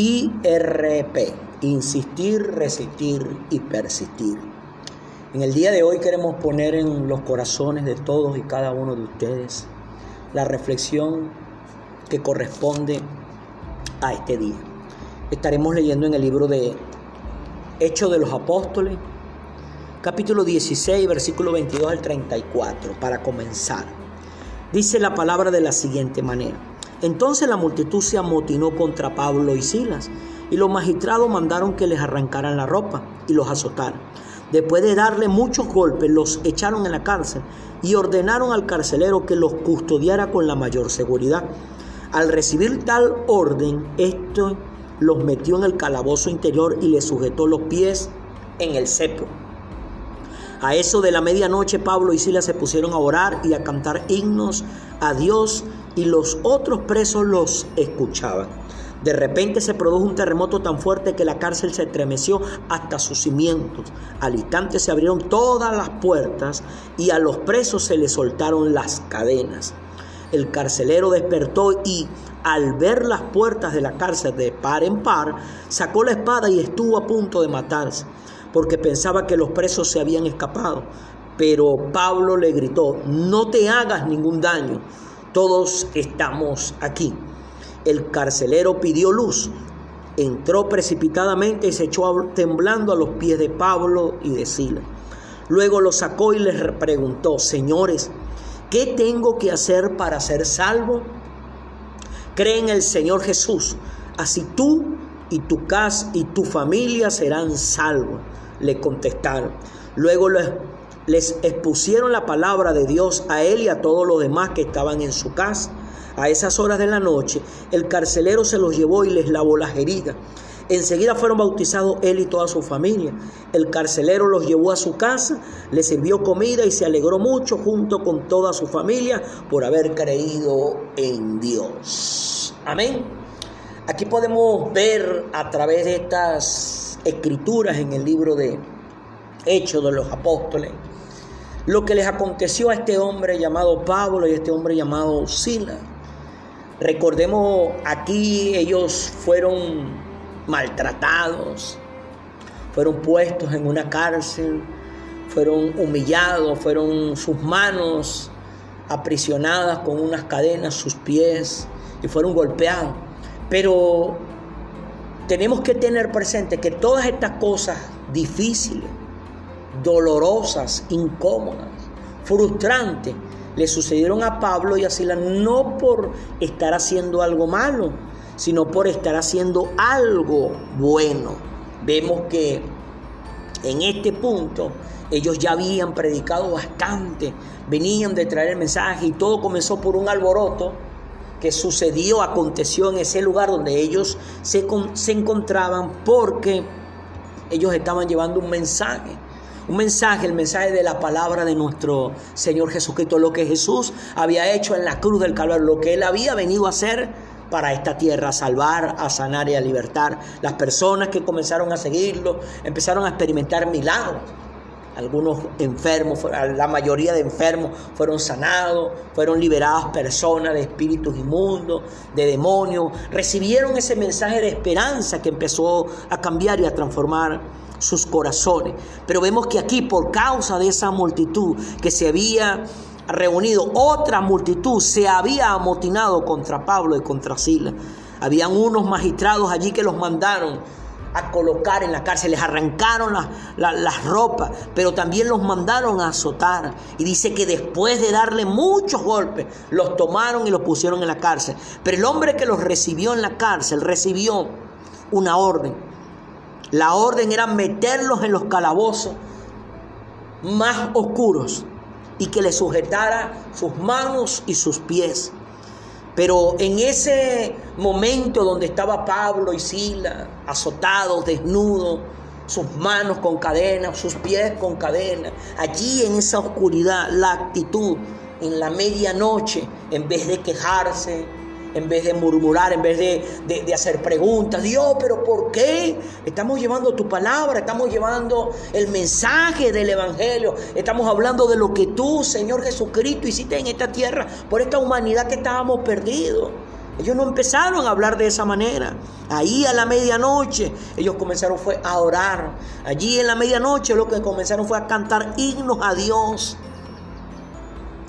IRP, insistir, resistir y persistir. En el día de hoy queremos poner en los corazones de todos y cada uno de ustedes la reflexión que corresponde a este día. Estaremos leyendo en el libro de Hechos de los Apóstoles, capítulo 16, versículo 22 al 34, para comenzar. Dice la palabra de la siguiente manera. Entonces la multitud se amotinó contra Pablo y Silas, y los magistrados mandaron que les arrancaran la ropa y los azotaran. Después de darle muchos golpes, los echaron en la cárcel y ordenaron al carcelero que los custodiara con la mayor seguridad. Al recibir tal orden, esto los metió en el calabozo interior y les sujetó los pies en el cepo. A eso de la medianoche Pablo y Silas se pusieron a orar y a cantar himnos a Dios y los otros presos los escuchaban. De repente se produjo un terremoto tan fuerte que la cárcel se estremeció hasta sus cimientos. Al instante se abrieron todas las puertas y a los presos se les soltaron las cadenas. El carcelero despertó y al ver las puertas de la cárcel de par en par, sacó la espada y estuvo a punto de matarse, porque pensaba que los presos se habían escapado. Pero Pablo le gritó, no te hagas ningún daño, todos estamos aquí. El carcelero pidió luz, entró precipitadamente y se echó temblando a los pies de Pablo y de Sila. Luego lo sacó y les preguntó, señores, ¿qué tengo que hacer para ser salvo? Cree en el Señor Jesús, así tú y tu casa y tu familia serán salvos, le contestaron. Luego les, les expusieron la palabra de Dios a él y a todos los demás que estaban en su casa. A esas horas de la noche, el carcelero se los llevó y les lavó las heridas. Enseguida fueron bautizados él y toda su familia. El carcelero los llevó a su casa, les sirvió comida y se alegró mucho junto con toda su familia por haber creído en Dios. Amén. Aquí podemos ver a través de estas escrituras en el libro de Hechos de los Apóstoles lo que les aconteció a este hombre llamado Pablo y a este hombre llamado Sila. Recordemos aquí ellos fueron maltratados, fueron puestos en una cárcel, fueron humillados, fueron sus manos aprisionadas con unas cadenas, sus pies, y fueron golpeados. Pero tenemos que tener presente que todas estas cosas difíciles, dolorosas, incómodas, frustrantes, le sucedieron a Pablo y a Silas no por estar haciendo algo malo, sino por estar haciendo algo bueno. Vemos que en este punto ellos ya habían predicado bastante, venían de traer el mensaje y todo comenzó por un alboroto que sucedió, aconteció en ese lugar donde ellos se, se encontraban porque ellos estaban llevando un mensaje un mensaje, el mensaje de la palabra de nuestro Señor Jesucristo, lo que Jesús había hecho en la cruz del Calvario, lo que Él había venido a hacer para esta tierra, a salvar, a sanar y a libertar. Las personas que comenzaron a seguirlo empezaron a experimentar milagros. Algunos enfermos, la mayoría de enfermos fueron sanados, fueron liberadas personas de espíritus inmundos, de demonios. Recibieron ese mensaje de esperanza que empezó a cambiar y a transformar sus corazones. Pero vemos que aquí, por causa de esa multitud que se había reunido, otra multitud se había amotinado contra Pablo y contra Sila. Habían unos magistrados allí que los mandaron a colocar en la cárcel, les arrancaron las ropas, pero también los mandaron a azotar. Y dice que después de darle muchos golpes, los tomaron y los pusieron en la cárcel. Pero el hombre que los recibió en la cárcel recibió una orden la orden era meterlos en los calabozos más oscuros y que le sujetara sus manos y sus pies. Pero en ese momento donde estaba Pablo y Sila, azotados, desnudos, sus manos con cadenas, sus pies con cadenas, allí en esa oscuridad, la actitud en la medianoche, en vez de quejarse, en vez de murmurar, en vez de, hacer preguntas. Dios, pero ¿por qué? Estamos llevando tu palabra, estamos llevando el mensaje del Evangelio, estamos hablando de lo que tú, Señor Jesucristo, hiciste en esta tierra por esta humanidad que estábamos perdidos. Ellos no empezaron a hablar de esa manera. Ahí a la medianoche ellos comenzaron fue a orar. Allí en la medianoche lo que comenzaron fue a cantar himnos a Dios.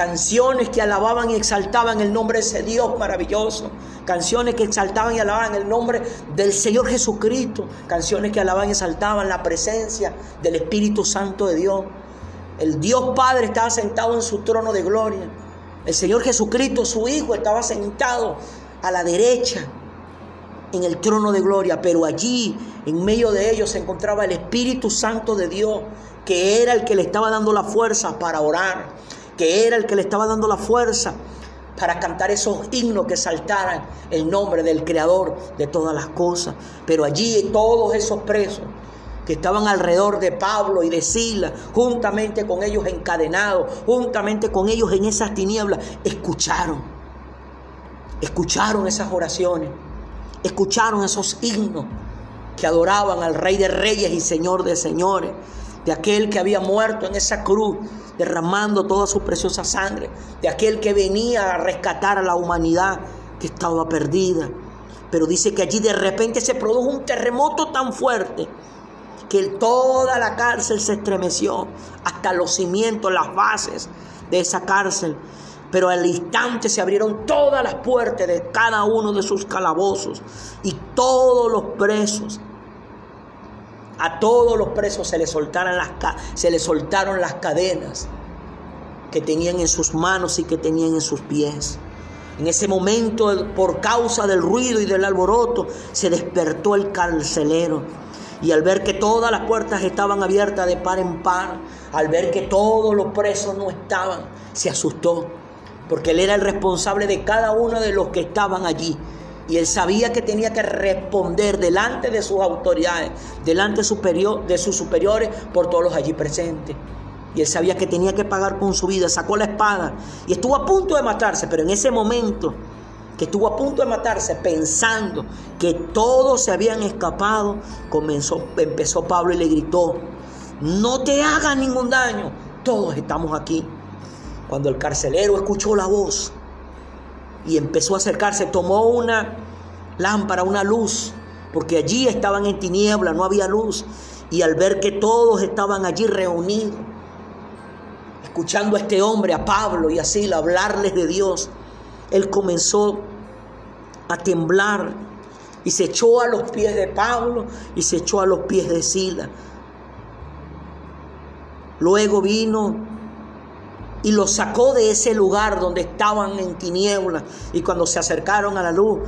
Canciones que alababan y exaltaban el nombre de ese Dios maravilloso. Canciones que exaltaban y alababan el nombre del Señor Jesucristo. Canciones que alababan y exaltaban la presencia del Espíritu Santo de Dios. El Dios Padre estaba sentado en su trono de gloria. El Señor Jesucristo, su Hijo, estaba sentado a la derecha en el trono de gloria, pero allí en medio de ellos se encontraba el Espíritu Santo de Dios, que era el que le estaba dando la fuerza para orar, que era el que le estaba dando la fuerza para cantar esos himnos que saltaran el nombre del Creador de todas las cosas. Pero allí todos esos presos que estaban alrededor de Pablo y de Sila, juntamente con ellos encadenados, juntamente con ellos en esas tinieblas, escucharon, escucharon esas oraciones, escucharon esos himnos que adoraban al Rey de Reyes y Señor de Señores, de aquel que había muerto en esa cruz derramando toda su preciosa sangre, de aquel que venía a rescatar a la humanidad que estaba perdida. Pero dice que allí de repente se produjo un terremoto tan fuerte que toda la cárcel se estremeció, hasta los cimientos, las bases de esa cárcel. Pero al instante se abrieron todas las puertas de cada uno de sus calabozos y todos los presos a todos los presos se les, soltaron las, se les soltaron las cadenas que tenían en sus manos y que tenían en sus pies. En ese momento, por causa del ruido y del alboroto, se despertó el carcelero. Y al ver que todas las puertas estaban abiertas de par en par, al ver que todos los presos no estaban, se asustó. Porque él era el responsable de cada uno de los que estaban allí. Y él sabía que tenía que responder delante de sus autoridades, delante superior, de sus superiores, por todos los allí presentes. Y él sabía que tenía que pagar con su vida. Sacó la espada y estuvo a punto de matarse. Pero en ese momento que estuvo a punto de matarse, pensando que todos se habían escapado, comenzó, empezó Pablo y le gritó, no te hagas ningún daño, todos estamos aquí. Cuando el carcelero escuchó la voz, y empezó a acercarse, tomó una lámpara, una luz, porque allí estaban en tiniebla, no había luz. Y al ver que todos estaban allí reunidos, escuchando a este hombre, a Pablo y así, hablarles de Dios, él comenzó a temblar y se echó a los pies de Pablo y se echó a los pies de Sila. Luego vino y los sacó de ese lugar donde estaban en tinieblas. Y cuando se acercaron a la luz,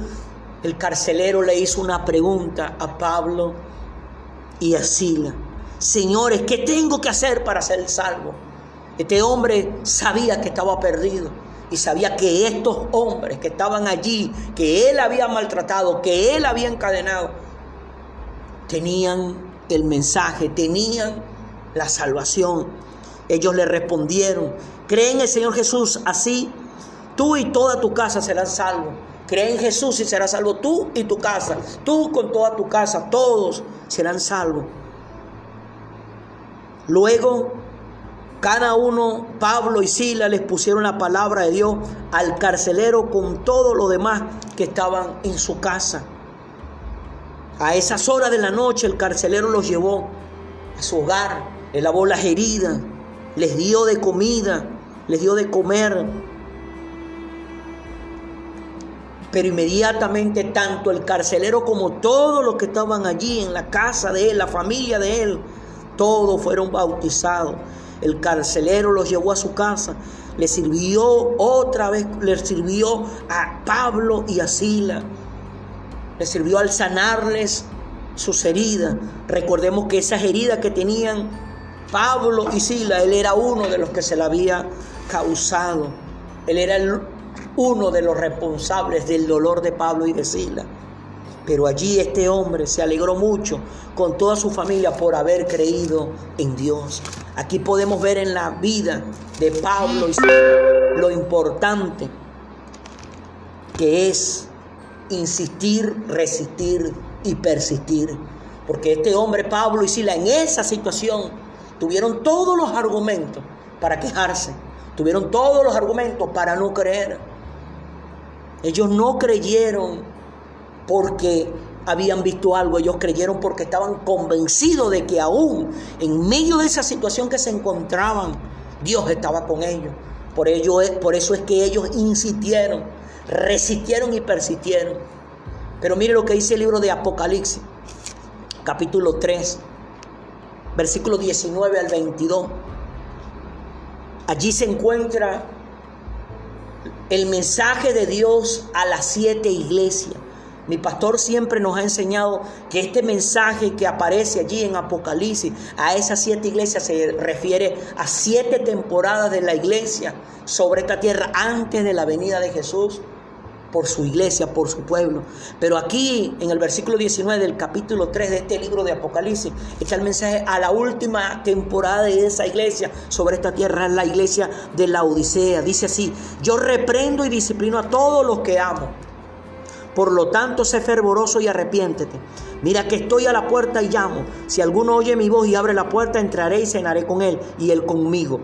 el carcelero le hizo una pregunta a Pablo y a Sila. Señores, ¿qué tengo que hacer para ser salvo? Este hombre sabía que estaba perdido y sabía que estos hombres que estaban allí, que él había maltratado, que él había encadenado, tenían el mensaje, tenían la salvación. Ellos le respondieron, cree en el Señor Jesús, así tú y toda tu casa serán salvos. Cree en Jesús y serás salvo tú y tu casa. Tú con toda tu casa, todos serán salvos. Luego, cada uno, Pablo y Sila, les pusieron la palabra de Dios al carcelero con todo lo demás que estaban en su casa. A esas horas de la noche el carcelero los llevó a su hogar, le lavó las heridas, les dio de comida, les dio de comer. Pero inmediatamente tanto el carcelero como todos los que estaban allí en la casa de él, la familia de él, todos fueron bautizados. El carcelero los llevó a su casa, le sirvió otra vez, le sirvió a Pablo y a Sila, le sirvió al sanarles sus heridas. Recordemos que esas heridas que tenían Pablo y Sila, él era uno de los que se la había causado. Él era uno de los responsables del dolor de Pablo y de Sila. Pero allí este hombre se alegró mucho con toda su familia por haber creído en Dios. Aquí podemos ver en la vida de Pablo y Sila lo importante que es insistir, resistir y persistir. Porque este hombre, Pablo y Sila, en esa situación tuvieron todos los argumentos para quejarse, tuvieron todos los argumentos para no creer. Ellos no creyeron porque habían visto algo, ellos creyeron porque estaban convencidos de que aún en medio de esa situación que se encontraban, Dios estaba con ellos. Por, ello, por eso es que ellos insistieron, resistieron y persistieron. Pero mire lo que dice el libro de Apocalipsis, capítulo 3, versículo 19 al 22. Allí se encuentra el mensaje de Dios a las siete iglesias. Mi pastor siempre nos ha enseñado que este mensaje que aparece allí en Apocalipsis a esas siete iglesias se refiere a siete temporadas de la iglesia sobre esta tierra antes de la venida de Jesús por su iglesia, por su pueblo. Pero aquí en el versículo 19 del capítulo 3 de este libro de Apocalipsis está el mensaje a la última temporada de esa iglesia sobre esta tierra, la iglesia de la Odisea. Dice así, yo reprendo y disciplino a todos los que amo. Por lo tanto, sé fervoroso y arrepiéntete. Mira que estoy a la puerta y llamo. Si alguno oye mi voz y abre la puerta, entraré y cenaré con él y él conmigo.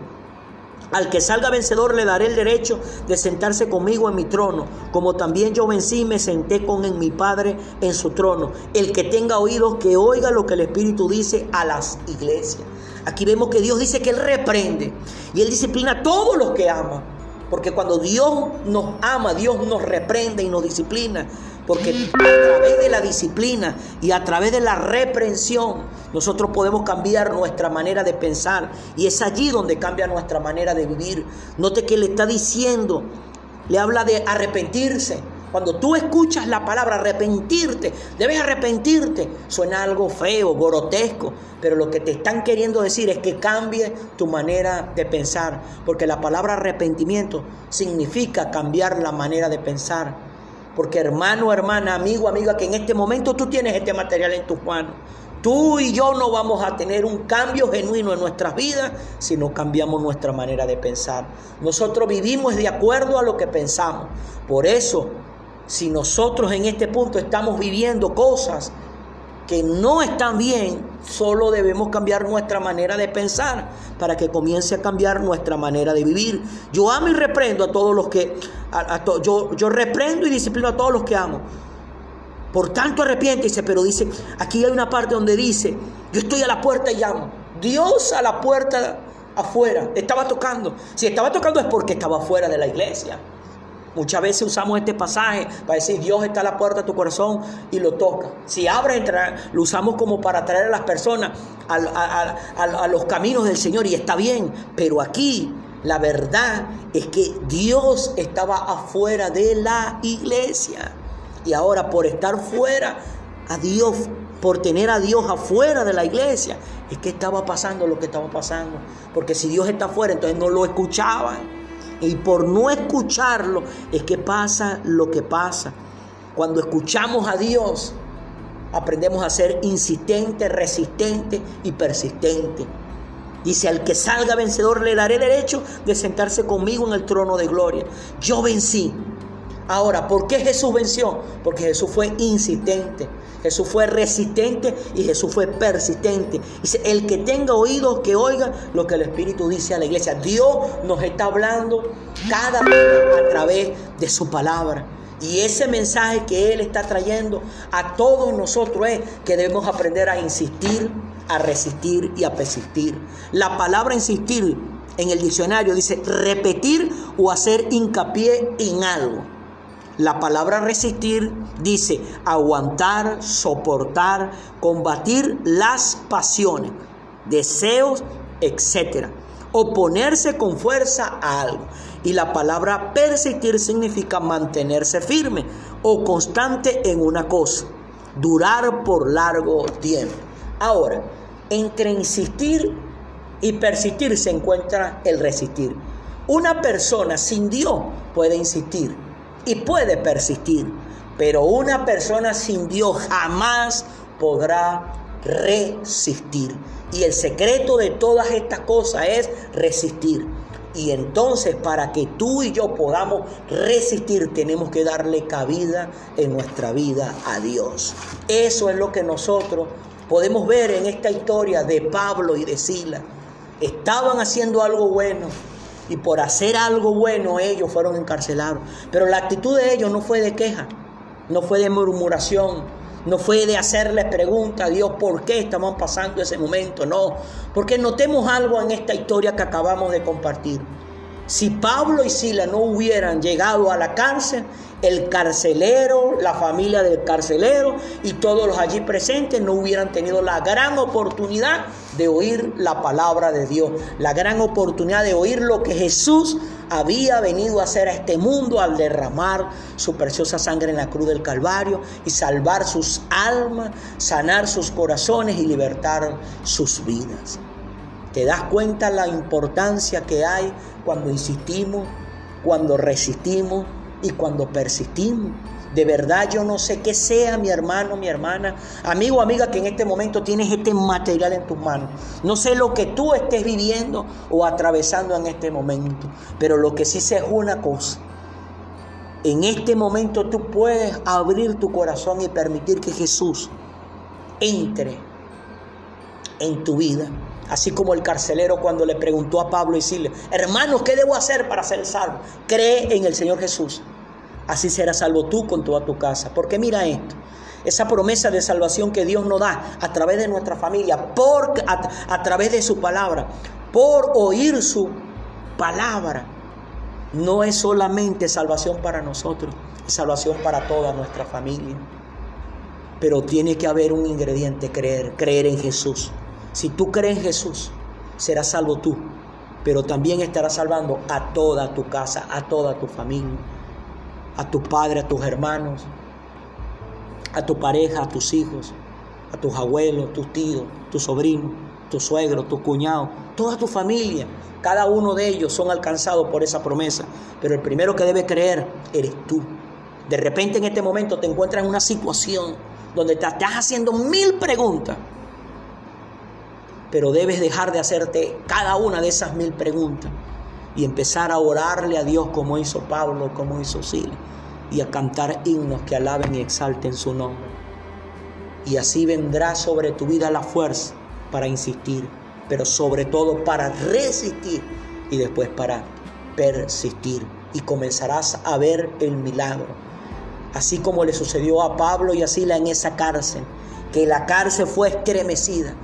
Al que salga vencedor le daré el derecho de sentarse conmigo en mi trono, como también yo vencí y me senté con en mi Padre en su trono. El que tenga oídos que oiga lo que el Espíritu dice a las iglesias. Aquí vemos que Dios dice que Él reprende y Él disciplina a todos los que ama. Porque cuando Dios nos ama, Dios nos reprende y nos disciplina. Porque a través de la disciplina y a través de la reprensión, nosotros podemos cambiar nuestra manera de pensar. Y es allí donde cambia nuestra manera de vivir. Note que le está diciendo, le habla de arrepentirse. Cuando tú escuchas la palabra arrepentirte, debes arrepentirte. Suena algo feo, grotesco, pero lo que te están queriendo decir es que cambie tu manera de pensar, porque la palabra arrepentimiento significa cambiar la manera de pensar. Porque hermano, hermana, amigo, amiga, que en este momento tú tienes este material en tus manos. Tú y yo no vamos a tener un cambio genuino en nuestras vidas si no cambiamos nuestra manera de pensar. Nosotros vivimos de acuerdo a lo que pensamos. Por eso, si nosotros en este punto estamos viviendo cosas que no están bien, solo debemos cambiar nuestra manera de pensar para que comience a cambiar nuestra manera de vivir. Yo amo y reprendo a todos los que, yo, yo reprendo y disciplino a todos los que amo. Por tanto arrepiéntese, pero dice, aquí hay una parte donde dice, yo estoy a la puerta y llamo. Dios a la puerta afuera, estaba tocando. Si estaba tocando es porque estaba fuera de la iglesia. Muchas veces usamos este pasaje para decir Dios está a la puerta de tu corazón y lo toca. Si abre, entra, lo usamos como para traer a las personas a, a los caminos del Señor y está bien. Pero aquí la verdad es que Dios estaba afuera de la iglesia. Y ahora por estar fuera a Dios, por tener a Dios afuera de la iglesia, es que estaba pasando lo que estaba pasando. Porque si Dios está afuera, entonces no lo escuchaban. Y por no escucharlo es que pasa lo que pasa. Cuando escuchamos a Dios, aprendemos a ser insistente, resistente y persistente. Dice, al que salga vencedor le daré derecho de sentarse conmigo en el trono de gloria. Yo vencí. Ahora, ¿por qué Jesús venció? Porque Jesús fue insistente. Jesús fue resistente y Jesús fue persistente. Dice, el que tenga oídos, que oiga lo que el Espíritu dice a la iglesia. Dios nos está hablando cada día a través de su palabra. Y ese mensaje que Él está trayendo a todos nosotros es que debemos aprender a insistir, a resistir y a persistir. La palabra insistir en el diccionario dice repetir o hacer hincapié en algo. La palabra resistir dice aguantar, soportar, combatir las pasiones, deseos, etc. Oponerse con fuerza a algo. Y la palabra persistir significa mantenerse firme o constante en una cosa, durar por largo tiempo. Ahora, entre insistir y persistir se encuentra el resistir. Una persona sin Dios puede insistir y puede persistir, pero una persona sin Dios jamás podrá resistir. Y el secreto de todas estas cosas es resistir. Y entonces para que tú y yo podamos resistir tenemos que darle cabida en nuestra vida a Dios. Eso es lo que nosotros podemos ver en esta historia de Pablo y de Sila. Estaban haciendo algo bueno, y por hacer algo bueno ellos fueron encarcelados. Pero la actitud de ellos no fue de queja, no fue de murmuración, no fue de hacerles preguntas a Dios por qué estamos pasando ese momento, no. Porque notemos algo en esta historia que acabamos de compartir. Si Pablo y Sila no hubieran llegado a la cárcel, el carcelero, la familia del carcelero y todos los allí presentes no hubieran tenido la gran oportunidad de oír la palabra de Dios, la gran oportunidad de oír lo que Jesús había venido a hacer a este mundo al derramar su preciosa sangre en la cruz del Calvario y salvar sus almas, sanar sus corazones y libertar sus vidas. ¿Te das cuenta la importancia que hay cuando insistimos, cuando resistimos y cuando persistimos? De verdad yo no sé qué sea mi hermano, mi hermana, amigo o amiga que en este momento tienes este material en tus manos. No sé lo que tú estés viviendo o atravesando en este momento, pero lo que sí sé es una cosa. En este momento tú puedes abrir tu corazón y permitir que Jesús entre en tu vida. Así como el carcelero cuando le preguntó a Pablo y Silas, hermanos, ¿qué debo hacer para ser salvo? Cree en el Señor Jesús. Así serás salvo tú con toda tu casa. Porque mira esto, esa promesa de salvación que Dios nos da a través de nuestra familia, por, a, a través de su palabra, por oír su palabra, no es solamente salvación para nosotros, es salvación para toda nuestra familia. Pero tiene que haber un ingrediente, creer, creer en Jesús. Si tú crees en Jesús, serás salvo tú, pero también estarás salvando a toda tu casa, a toda tu familia, a tu padre, a tus hermanos, a tu pareja, a tus hijos, a tus abuelos, tus tíos, tus sobrinos, tus suegros, tus cuñados, toda tu familia. Cada uno de ellos son alcanzados por esa promesa, pero el primero que debe creer eres tú. De repente en este momento te encuentras en una situación donde te estás haciendo mil preguntas pero debes dejar de hacerte cada una de esas mil preguntas y empezar a orarle a Dios como hizo Pablo, como hizo Sila, y a cantar himnos que alaben y exalten su nombre. Y así vendrá sobre tu vida la fuerza para insistir, pero sobre todo para resistir y después para persistir. Y comenzarás a ver el milagro. Así como le sucedió a Pablo y a Sila en esa cárcel, que la cárcel fue estremecida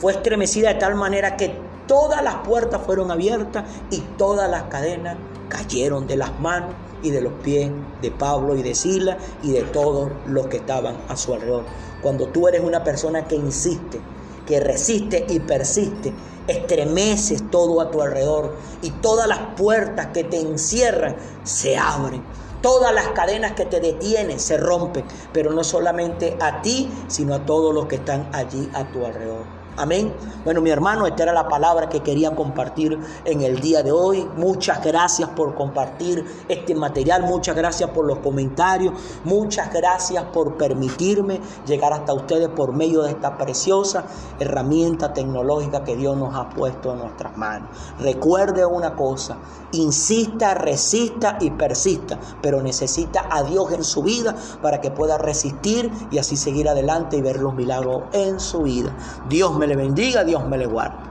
fue estremecida de tal manera que todas las puertas fueron abiertas y todas las cadenas cayeron de las manos y de los pies de Pablo y de Sila y de todos los que estaban a su alrededor. Cuando tú eres una persona que insiste, que resiste y persiste, estremeces todo a tu alrededor y todas las puertas que te encierran se abren. Todas las cadenas que te detienen se rompen, pero no solamente a ti, sino a todos los que están allí a tu alrededor. Amén. Bueno, mi hermano, esta era la palabra que quería compartir en el día de hoy. Muchas gracias por compartir este material. Muchas gracias por los comentarios. Muchas gracias por permitirme llegar hasta ustedes por medio de esta preciosa herramienta tecnológica que Dios nos ha puesto en nuestras manos. Recuerde una cosa, insista, resista y persista, pero necesita a Dios en su vida para que pueda resistir y así seguir adelante y ver los milagros en su vida. Dios me le bendiga, Dios me le guarde.